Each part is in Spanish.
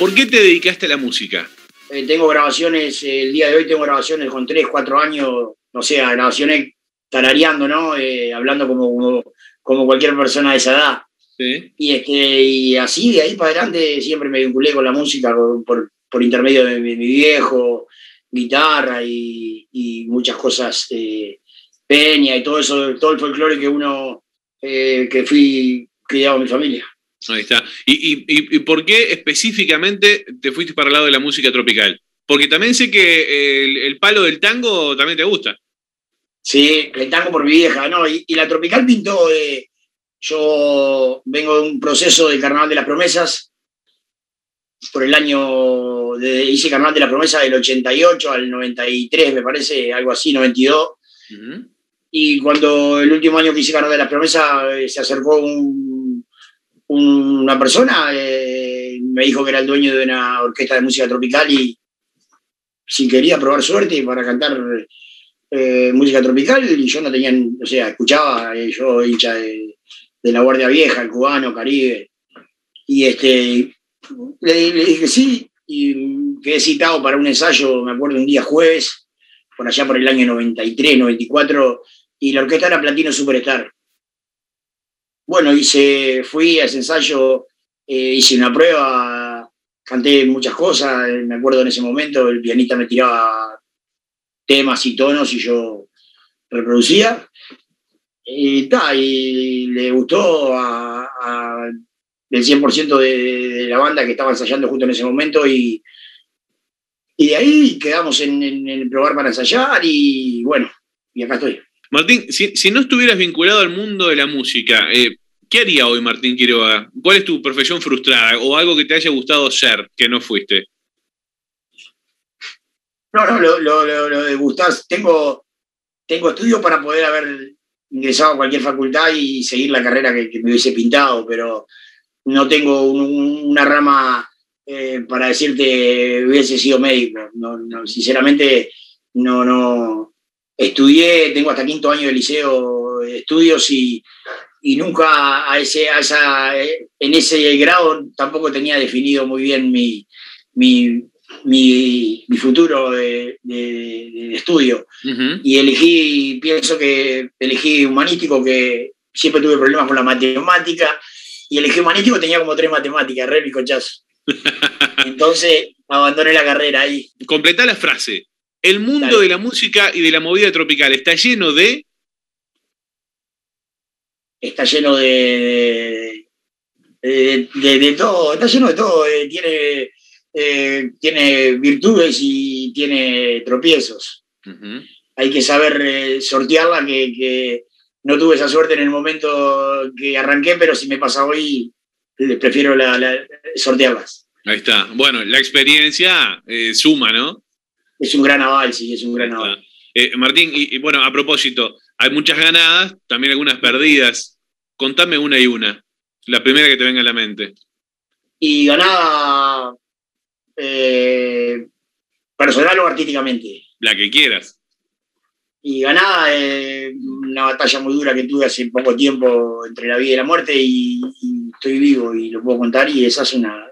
¿Por qué te dedicaste a la música? Eh, tengo grabaciones, eh, el día de hoy tengo grabaciones con 3, 4 años, no sé, grabaciones tarareando, ¿no? Eh, hablando como, como, cualquier persona de esa edad. Sí. Y, este, y así, de ahí para adelante, siempre me vinculé con la música por, por, intermedio de mi, viejo, guitarra y, y muchas cosas, peña y todo eso, todo el folclore que uno, que fui criado en mi familia. Ahí está. ¿Y, por qué específicamente te fuiste para el lado de la música tropical? Porque también sé que el, palo del tango también te gusta. Sí, el tango por mi vieja, ¿no? Y, la tropical pintó de... Yo vengo de un proceso de Carnaval de las Promesas, por el año, de, hice Carnaval de las Promesas del 88 al 93, me parece, algo así, 92. Y cuando el último año que hice Carnaval de las Promesas, eh, se acercó un una persona eh, me dijo que era el dueño de una orquesta de música tropical y si quería probar suerte para cantar eh, música tropical y yo no tenía, o sea, escuchaba, eh, yo hincha de, la Guardia Vieja, el cubano, Caribe, y este, le, dije sí y quedé citado para un ensayo, me acuerdo, un día jueves, por allá por el año 93, 94, y la orquesta era Platino Superstar bueno, hice, fui a ese ensayo, eh, hice una prueba, canté muchas cosas, me acuerdo en ese momento, el pianista me tiraba temas y tonos y yo reproducía. Y, y le gustó a, el 100% de, la banda que estaba ensayando justo en ese momento y, y de ahí quedamos en, el probar para ensayar y bueno, y acá estoy. Martín, si, no estuvieras vinculado al mundo de la música, eh, ¿Qué haría hoy Martín Quiroga? ¿Cuál es tu profesión frustrada o algo que te haya gustado ser que no fuiste? No, no, lo, de gustar, tengo, tengo estudios para poder haber ingresado a cualquier facultad y seguir la carrera que, me hubiese pintado, pero no tengo una rama eh, para decirte hubiese sido médico. No, sinceramente, no, no. Estudié, tengo hasta quinto año de liceo de estudios y y nunca a ese, a esa, eh, en ese grado tampoco tenía definido muy bien mi, mi, mi, futuro de, estudio. Y elegí, pienso que elegí humanístico, que siempre tuve problemas con la matemática, y elegí humanístico, tenía como tres matemáticas, re y cochazo. Entonces abandoné la carrera ahí. Completa la frase. El mundo de la música y de la movida tropical está lleno de está lleno de, de, todo, está lleno de todo, eh, tiene, eh, tiene virtudes y tiene tropiezos. Hay que saber eh, sortearla, que, no tuve esa suerte en el momento que arranqué, pero si me pasa hoy, prefiero la, sortearlas. Ahí está. Bueno, la experiencia suma, ¿no? Es un gran aval, sí, es un gran aval. Martín, y, bueno, a propósito, hay muchas ganadas, también algunas perdidas. Contame una y una, la primera que te venga a la mente. Y ganada eh, personal o artísticamente. La que quieras. Y ganada eh, una batalla muy dura que tuve hace poco tiempo entre la vida y la muerte y, estoy vivo y lo puedo contar y esa es una,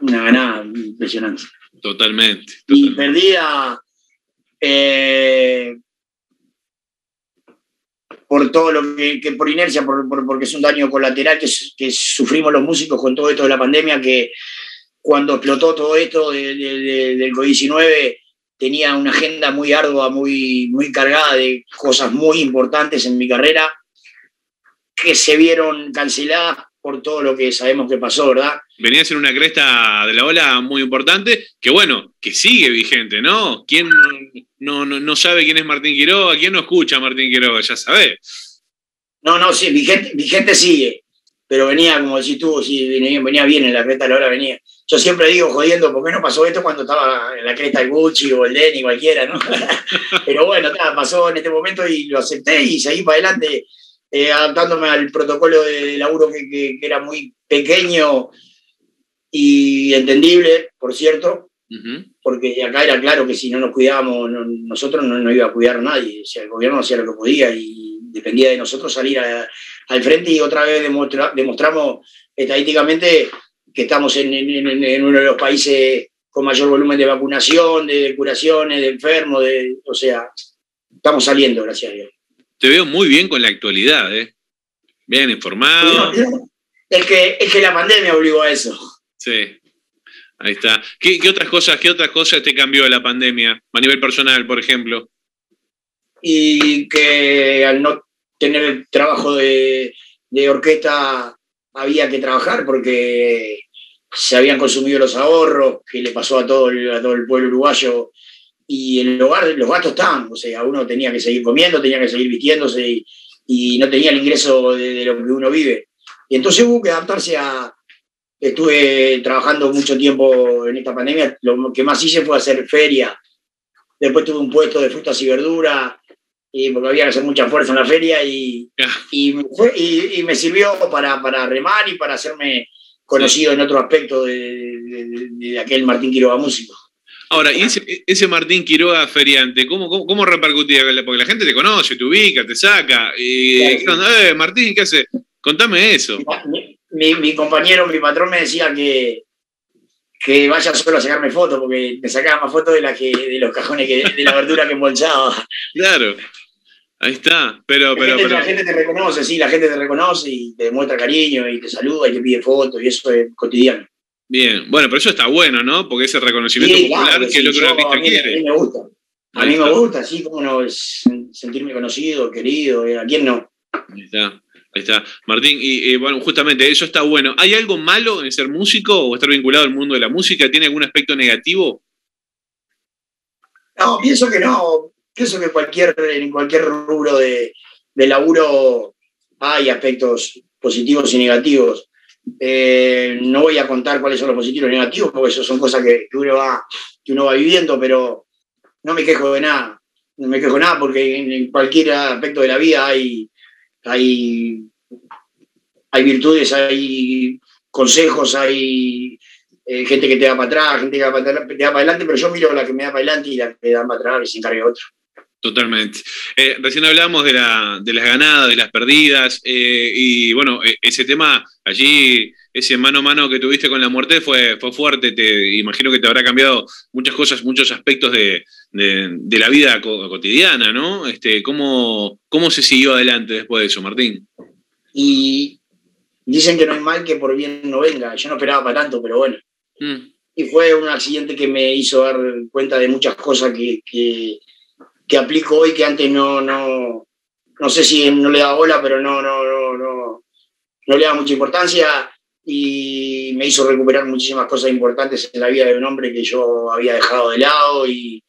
una ganada impresionante. Totalmente. Y perdida eh, por todo lo que, por inercia, por, porque es un daño colateral que, sufrimos los músicos con todo esto de la pandemia, que cuando explotó todo esto del COVID-19 tenía una agenda muy ardua, muy, muy cargada de cosas muy importantes en mi carrera que se vieron canceladas por todo lo que sabemos que pasó, ¿verdad? Venía a ser una cresta de la ola muy importante, que bueno, que sigue vigente, ¿no? ¿Quién no, no, sabe quién es Martín Quiroga? ¿Quién no escucha a Martín Quiroga? Ya sabés. No, no, sí, vigente, vigente sigue, pero venía, como decís tú, sí, venía, bien en la cresta de la ola, venía. Yo siempre digo, jodiendo, ¿por qué no pasó esto cuando estaba en la cresta el Gucci o el Denny, cualquiera, ¿no? pero bueno, pasó en este momento y lo acepté y seguí para adelante eh, adaptándome al protocolo de laburo que, era muy pequeño y entendible, por cierto, porque acá era claro que si no nos cuidábamos, nosotros no iba a cuidar nadie. O sea, el gobierno hacía lo que podía y dependía de nosotros salir a, al frente y otra vez demostramos estadísticamente que estamos en, uno de los países con mayor volumen de vacunación, de curaciones, de enfermos, de, o sea, estamos saliendo, gracias a Dios. Te veo muy bien con la actualidad, ¿eh? Bien informado. Es que, es que la pandemia obligó a eso. Sí. Ahí está. ¿Qué, otras cosas, qué otras cosas te cambió la pandemia a nivel personal, por ejemplo? Y que al no tener el trabajo de, orquesta había que trabajar porque se habían consumido los ahorros, que le pasó a todo el, a todo el pueblo uruguayo, y el hogar, los gastos estaban, o sea, uno tenía que seguir comiendo, tenía que seguir vistiéndose y, no tenía el ingreso de, lo que uno vive. Y entonces hubo que adaptarse a... Estuve trabajando mucho tiempo en esta pandemia, lo que más hice fue hacer feria. Después tuve un puesto de frutas y verduras, y porque había que hacer mucha fuerza en la feria, y, y, me sirvió para, para remar y para hacerme conocido en otro aspecto de, aquel Martín Quiroga músico. Ahora, y ese, Martín Quiroga feriante, ¿cómo, cómo, repercutía? Porque la gente te conoce, te ubica, te saca. Y, eh, Martín, ¿qué hace? Contame eso. Mi, compañero, mi patrón me decía que, que vaya solo a sacarme fotos, porque me sacaba más fotos de, la que, de los cajones que, de la verdura que embolsaba. Claro. Ahí está, pero, pero, la gente, La gente te reconoce, sí, la gente te reconoce y te demuestra cariño y te saluda y te pide fotos y eso es cotidiano. Bien, bueno, pero eso está bueno, ¿no? Porque ese reconocimiento popular que el otro artista quiere. A mí me gusta. A mí me gusta, sí, como no, sentirme conocido, querido, eh, ¿a quién no? Ahí está, ahí está. Martín, y bueno, justamente eso está bueno. ¿Hay algo malo en ser músico o estar vinculado al mundo de la música? ¿Tiene algún aspecto negativo? No, pienso que no pienso que cualquier, en cualquier rubro de, laburo hay aspectos positivos y negativos. Eh, no voy a contar cuáles son los positivos y negativos, porque eso son cosas que, uno va, que uno va viviendo, pero no me quejo de nada. No me quejo de nada porque en, cualquier aspecto de la vida hay, hay, hay virtudes, hay consejos, hay eh, gente que te da para atrás, gente que te da para, adelante, pero yo miro la que me da para adelante y la que me da para atrás y se encarga otro. Totalmente. Eh, recién hablábamos de, la, de, las ganadas, de las perdidas, eh, y bueno, e, ese tema allí, ese mano a mano que tuviste con la muerte fue, fue fuerte, te imagino que te habrá cambiado muchas cosas, muchos aspectos de, la vida cotidiana, ¿no? Este, ¿cómo, ¿Cómo se siguió adelante después de eso, Martín? Y dicen que no hay mal que por bien no venga, yo no esperaba para tanto, pero bueno. Mm. Y fue un accidente que me hizo dar cuenta de muchas cosas que que aplico hoy que antes no, no, no sé si no le da bola, pero no, no, no, no, no le da mucha importancia y me hizo recuperar muchísimas cosas importantes en la vida de un hombre que yo había dejado de lado y,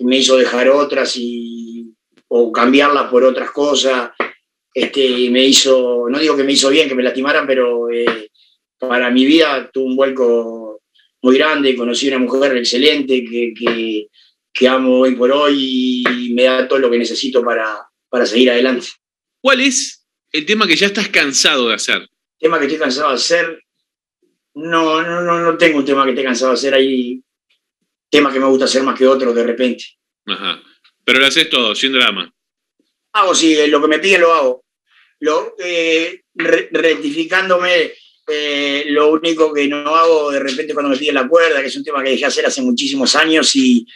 me hizo dejar otras y, o cambiarlas por otras cosas. Este, me hizo, no digo que me hizo bien que me lastimaran, pero eh, para mi vida tuvo un vuelco muy grande, conocí una mujer excelente que, que, que amo hoy por hoy y me da todo lo que necesito para, para seguir adelante. ¿Cuál es el tema que ya estás cansado de hacer? El tema que estoy cansado de hacer, no, no, no, no tengo un tema que esté cansado de hacer. Hay temas que me gusta hacer más que otros de repente. Ajá. Pero lo haces todo, sin drama. Hago, sí, lo que me piden lo hago. Lo, eh, rectificándome eh, lo único que no hago de repente cuando me piden la cuerda, que es un tema que dejé hacer hace muchísimos años y,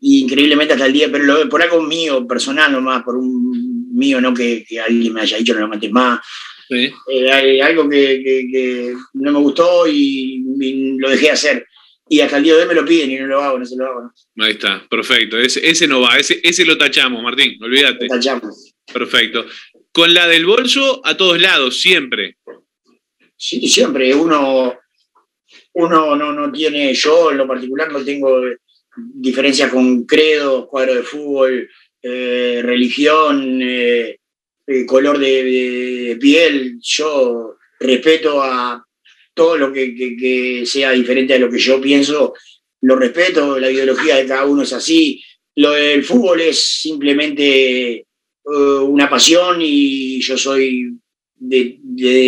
increíblemente hasta el día, pero por algo mío, personal nomás, por un mío, no que, alguien me haya dicho no lo mates más. Eh, algo que, no me gustó y, lo dejé hacer. Y hasta el día de hoy me lo piden y no lo hago, no se lo hago. Ahí está, perfecto. Ese, ese no va, ese, ese lo tachamos, Martín, olvídate. Lo tachamos. Perfecto. Con la del bolso a todos lados, siempre. Sí, siempre. Uno, uno no, no tiene, yo en lo particular no tengo diferencias con credo, cuadro de fútbol, eh, religión, eh, eh, color de, piel. Yo respeto a todo lo que, sea diferente a lo que yo pienso, lo respeto, la ideología de cada uno es así. Lo del fútbol es simplemente una pasión y yo soy de,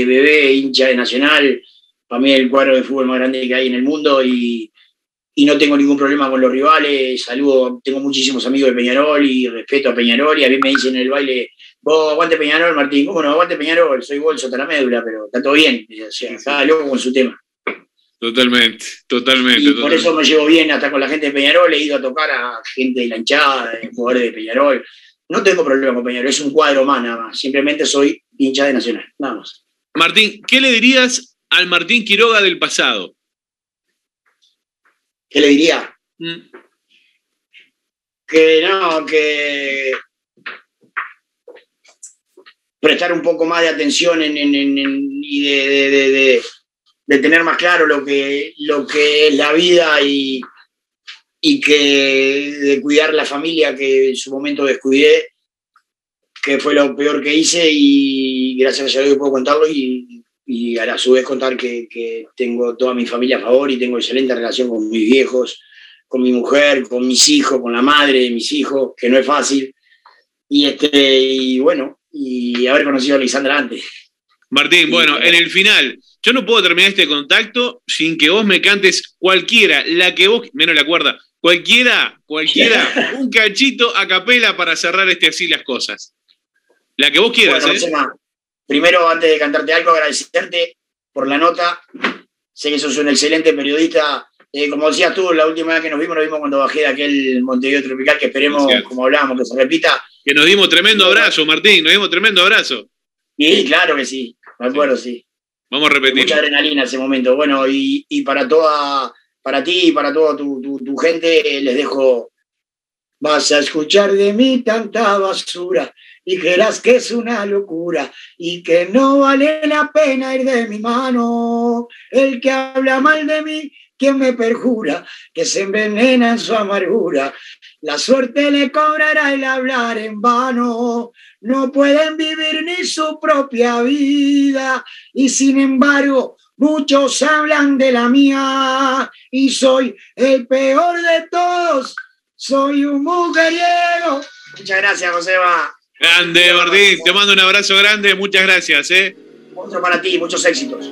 bebé, hincha de Nacional, para mí el cuadro de fútbol más grande que hay en el mundo y, no tengo ningún problema con los rivales. Saludo, tengo muchísimos amigos de Peñarol y respeto a Peñarol y a mí me dicen en el baile Vos aguante Peñarol, Martín. ¿Cómo no? Aguante Peñarol, soy bolso hasta la médula, pero está todo bien. O sea, está loco con su tema. Totalmente, totalmente. Y por eso me llevo bien hasta con la gente de Peñarol. He ido a tocar a gente de la hinchada, de jugadores de Peñarol. No tengo problema con Peñarol, es un cuadro más nada más. Simplemente soy hincha de Nacional, nada más. Martín, ¿qué le dirías al Martín Quiroga del pasado? ¿Qué le diría? Mm. Que no, que prestar un poco más de atención en, y de, tener más claro lo que, lo que es la vida y, y que de cuidar la familia que en su momento descuidé, que fue lo peor que hice y gracias a Dios puedo contarlo y, y a su vez contar que, que, tengo toda mi familia a favor y tengo excelente relación con mis viejos, con mi mujer, con mis hijos, con la madre de mis hijos, que no es fácil. Y, este, y bueno, y haber conocido a Lisandra antes. Martín, bueno, en el final, yo no puedo terminar este contacto sin que vos me cantes cualquiera, la que vos, menos la cuerda, cualquiera, cualquiera, un cachito a capela para cerrar este así las cosas. La que vos quieras, ¿eh? Primero, antes de cantarte algo, agradecerte por la nota. Sé que sos un excelente periodista. Eh, como decías tú, la última vez que nos vimos, nos vimos cuando bajé de aquel Montevideo Tropical, que esperemos, como hablábamos, que se repita. Que nos dimos tremendo abrazo, Martín, nos dimos tremendo abrazo. Sí, claro que sí, me acuerdo, sí. Vamos a repetir. Mucha adrenalina ese momento. Bueno, y, para toda, para ti y para toda tu, tu gente, les dejo. Vas a escuchar de mí tanta basura creerás que es una locura y que no vale la pena ir de mi mano. El que habla mal de mí, quien me perjura que se envenena en su amargura. La suerte le cobrará el hablar en vano. No pueden vivir ni su propia vida y sin embargo muchos hablan de la mía y soy el peor de todos. Soy un mujeriego. Muchas gracias, Joseba. Grande, Martín. Te mando un abrazo grande. Muchas gracias. ¿eh? Otro para ti. Muchos éxitos.